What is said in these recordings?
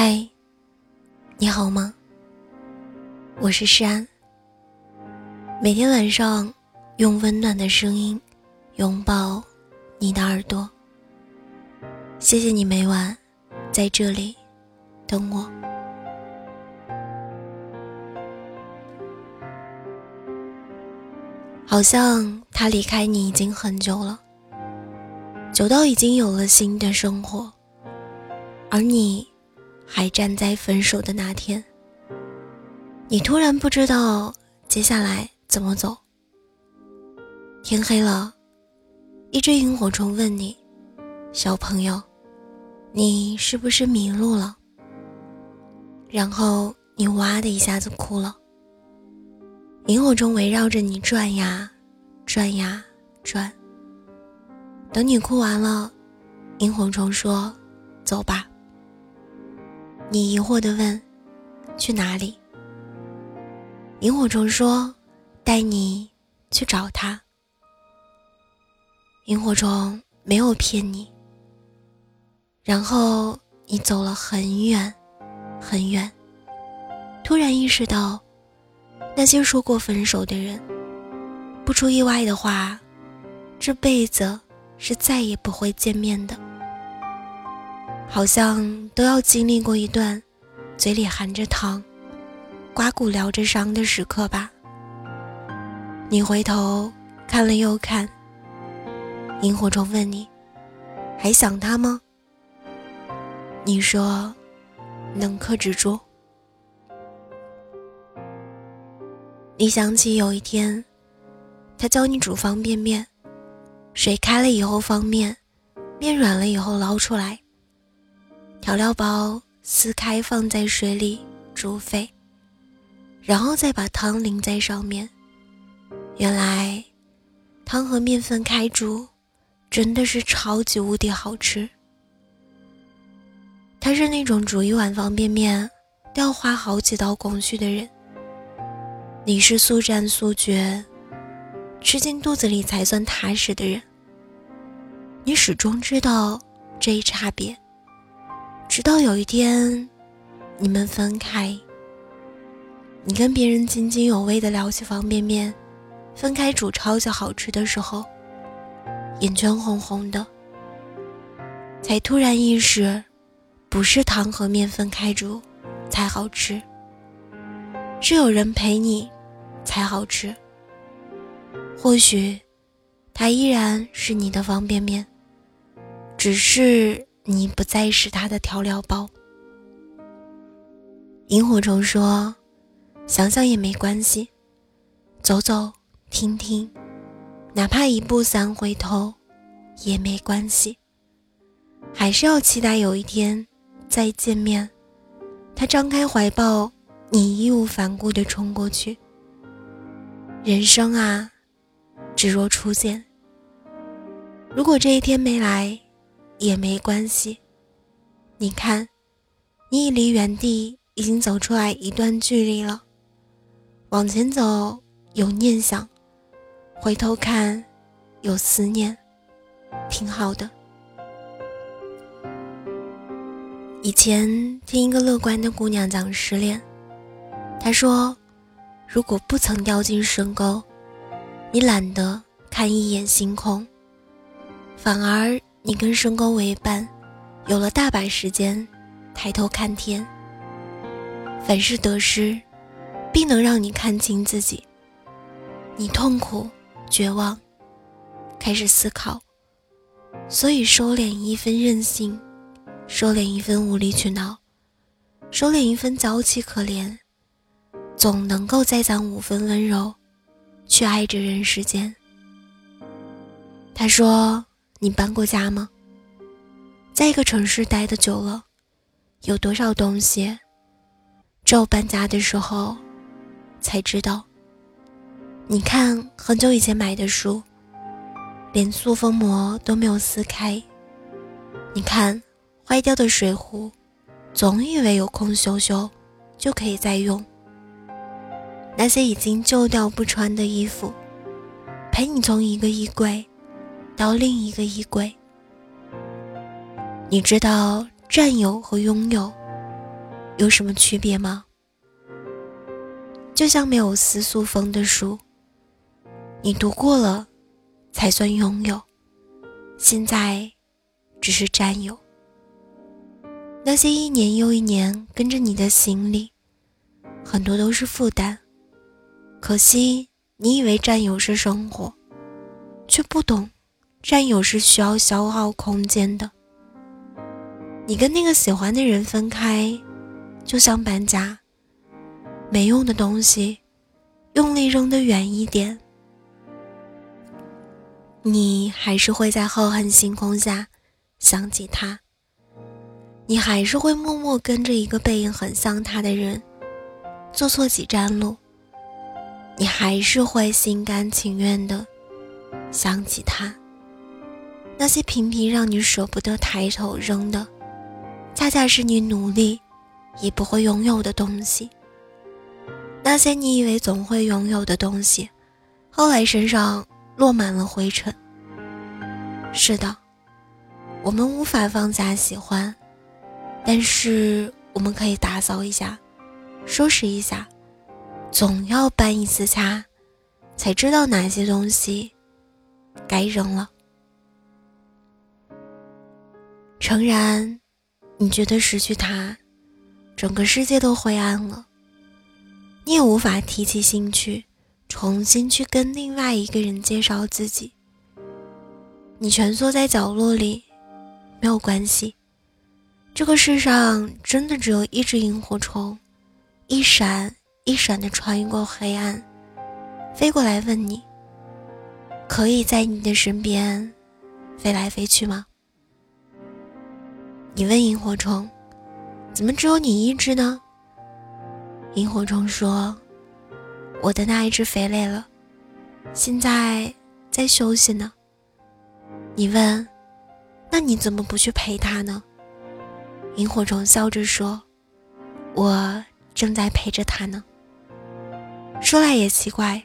嗨，你好吗？我是诗安。每天晚上，用温暖的声音拥抱你的耳朵。谢谢你每晚在这里等我。好像他离开你已经很久了，久到已经有了新的生活，而你。还站在分手的那天，你突然不知道接下来怎么走。天黑了，一只萤火虫问你：“小朋友，你是不是迷路了？”然后你哇的一下子哭了。萤火虫围绕着你转呀转呀转。等你哭完了，萤火虫说：“走吧。”你疑惑地问：“去哪里？”萤火虫说：“带你去找他。”萤火虫没有骗你。然后你走了很远，很远，突然意识到，那些说过分手的人，不出意外的话，这辈子是再也不会见面的。好像都要经历过一段嘴里含着糖、刮骨疗着伤的时刻吧。你回头看了又看，萤火虫问你：“还想他吗？”你说：“能克制住。”你想起有一天，他教你煮方便面，水开了以后放面，面软了以后捞出来。调料包撕开，放在水里煮沸，然后再把汤淋在上面。原来，汤和面分开煮，真的是超级无敌好吃。他是那种煮一碗方便面都要花好几道工序的人。你是速战速决，吃进肚子里才算踏实的人。你始终知道这一差别。直到有一天，你们分开。你跟别人津津有味的聊起方便面，分开煮超级好吃的时候，眼圈红红的，才突然意识，不是糖和面分开煮才好吃，是有人陪你才好吃。或许，它依然是你的方便面，只是。你不再是他的调料包。萤火虫说：“想想也没关系，走走听听，哪怕一步三回头，也没关系。还是要期待有一天再见面。”他张开怀抱，你义无反顾地冲过去。人生啊，只若初见。如果这一天没来。也没关系，你看，你已离原地已经走出来一段距离了。往前走有念想，回头看有思念，挺好的。以前听一个乐观的姑娘讲失恋，她说，如果不曾掉进深沟，你懒得看一眼星空，反而。你跟深沟为伴，有了大把时间抬头看天。凡事得失，必能让你看清自己。你痛苦、绝望，开始思考，所以收敛一分任性，收敛一分无理取闹，收敛一分娇气可怜，总能够再攒五分温柔，去爱这人世间。他说。你搬过家吗？在一个城市待的久了，有多少东西，只有搬家的时候才知道。你看，很久以前买的书，连塑封膜都没有撕开。你看，坏掉的水壶，总以为有空修修就可以再用。那些已经旧掉不穿的衣服，陪你从一个衣柜。到另一个衣柜，你知道占有和拥有有什么区别吗？就像没有思素封的书，你读过了才算拥有，现在只是占有。那些一年又一年跟着你的行李，很多都是负担。可惜你以为占有是生活，却不懂，占有是需要消耗空间的。你跟那个喜欢的人分开，就像搬家，没用的东西，用力扔得远一点，你还是会在浩瀚星空下想起他。你还是会默默跟着一个背影很像他的人，坐错几站路。你还是会心甘情愿的想起他。那些频频让你舍不得抬头扔的，恰恰是你努力也不会拥有的东西。那些你以为总会拥有的东西，后来身上落满了灰尘。是的，我们无法放下喜欢。但是我们可以打扫一下，收拾一下，总要搬一次家，才知道哪些东西该扔了。诚然，你觉得失去他，整个世界都灰暗了，你也无法提起兴趣，重新去跟另外一个人介绍自己。你蜷缩在角落里，没有关系。这个世上真的只有一只萤火虫，一闪一闪的穿过黑暗，飞过来问你：可以在你的身边飞来飞去吗？你问萤火虫：怎么只有你一只呢？萤火虫说：我的那一只飞累了，现在在休息呢。你问：那你怎么不去陪它呢？萤火虫笑着说：“我正在陪着他呢。”说来也奇怪，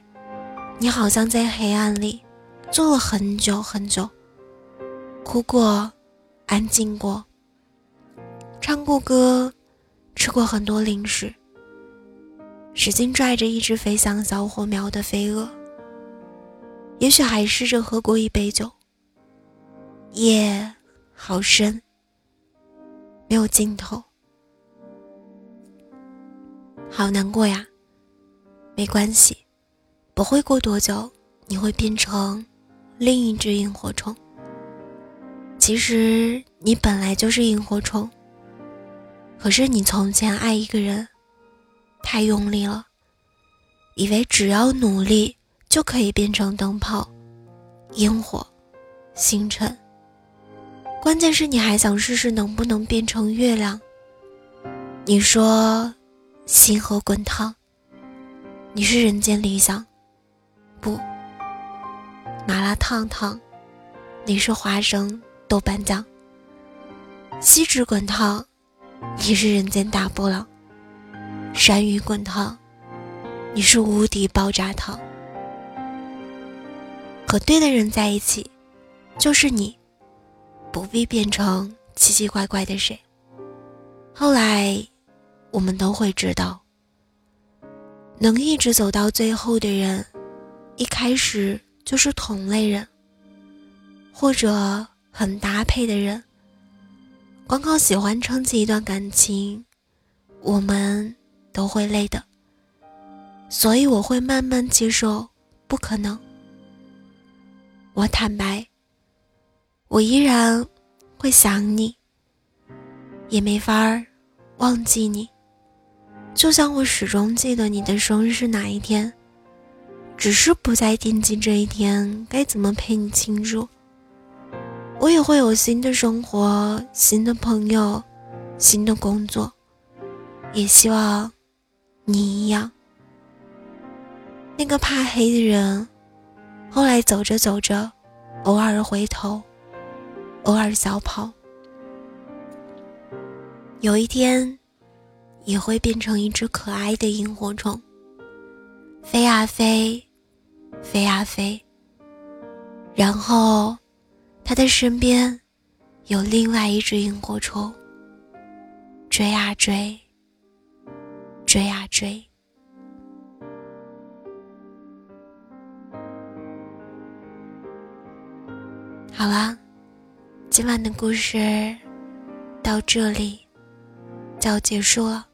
你好像在黑暗里坐了很久很久，哭过，安静过，唱过歌，吃过很多零食，使劲拽着一只飞向小火苗的飞蛾，也许还试着喝过一杯酒。夜好深。没有尽头，好难过呀。没关系，不会过多久，你会变成另一只萤火虫。其实你本来就是萤火虫，可是你从前爱一个人太用力了，以为只要努力就可以变成灯泡、烟火、星辰。关键是你还想试试能不能变成月亮。你说，星河滚烫。你是人间理想，不，麻辣烫烫。你是花生豆瓣酱。锡纸滚烫，你是人间大波浪。山芋滚烫，你是无敌爆炸糖。和对的人在一起，就是你。不必变成奇奇怪怪的谁。后来，我们都会知道，能一直走到最后的人，一开始就是同类人，或者很搭配的人。光靠喜欢撑起一段感情，我们都会累的。所以我会慢慢接受不可能。我坦白。我依然会想你，也没法忘记你。就像我始终记得你的生日是哪一天，只是不再惦记这一天该怎么陪你庆祝。我也会有新的生活、新的朋友、新的工作，也希望你一样。那个怕黑的人，后来走着走着，偶尔回头。偶尔小跑，有一天也会变成一只可爱的萤火虫，飞啊飞，飞啊飞。然后，他的身边有另外一只萤火虫，追啊追，追啊追。好啦，今晚的故事到这里就要结束了。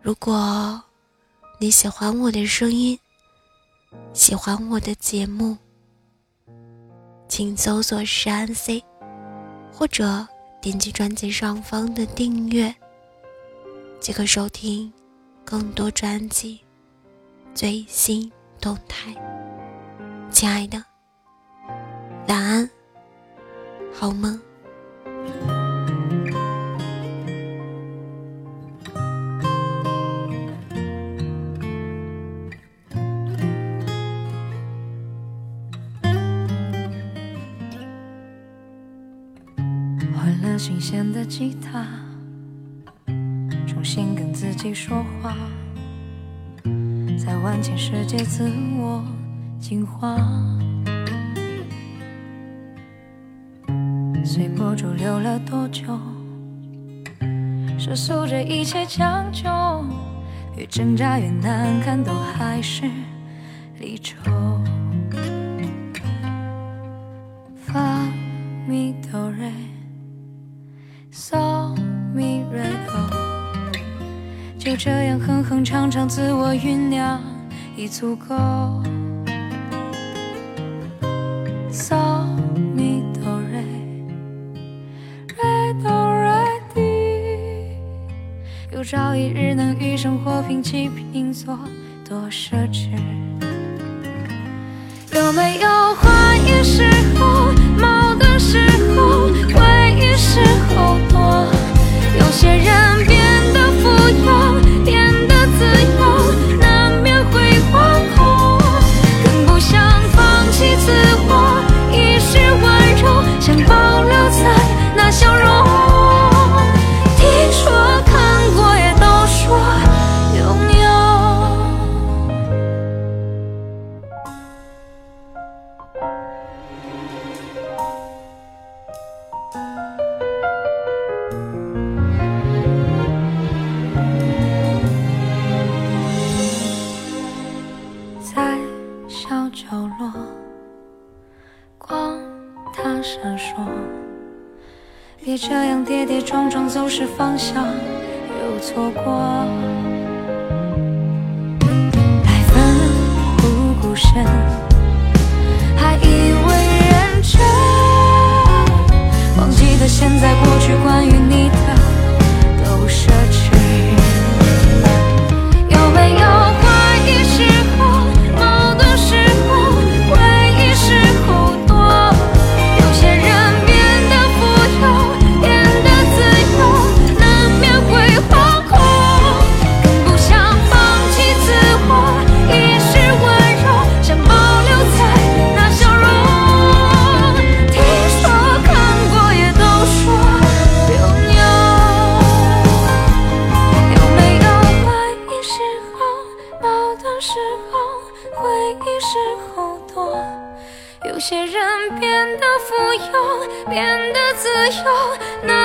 如果你喜欢我的声音，喜欢我的节目，请搜索“山 C”，或者点击专辑上方的订阅，即可收听更多专辑最新动态。亲爱的，晚安，好梦。新鲜的吉他，重新跟自己说话，在万千世界自我进化，随波逐流了多久？世俗这一切将就，越挣扎越难看，都还是离愁。发咪哆瑞。So mi re do，就这样哼哼唱唱，自我酝酿已足够。So mi do re re do re di，有朝一日能与生活平起平坐，多奢侈。有没有欢愉时候，落光，它闪烁别这样跌跌撞撞，走失方向又错过。来奋不顾身，还以为认真，忘记了现在过去关于。自由那